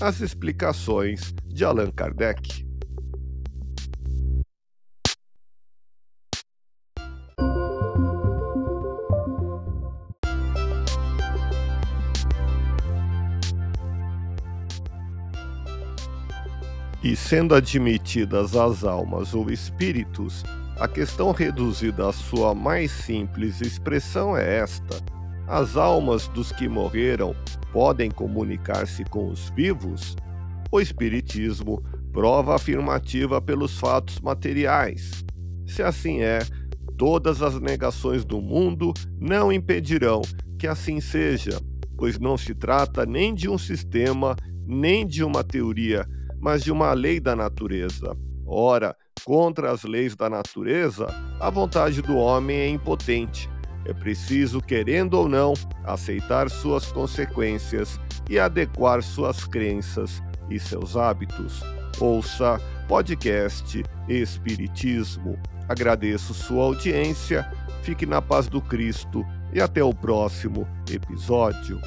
as explicações de Allan Kardec. E sendo admitidas as almas ou espíritos, a questão reduzida à sua mais simples expressão é esta: as almas dos que morreram podem comunicar-se com os vivos? O Espiritismo prova afirmativa pelos fatos materiais. Se assim é, todas as negações do mundo não impedirão que assim seja, pois não se trata nem de um sistema, nem de uma teoria, mas de uma lei da natureza. Ora, contra as leis da natureza, a vontade do homem é impotente é preciso, querendo ou não, aceitar suas consequências e adequar suas crenças e seus hábitos. Ouça podcast Espiritismo. Agradeço sua audiência, fique na paz do Cristo e até o próximo episódio.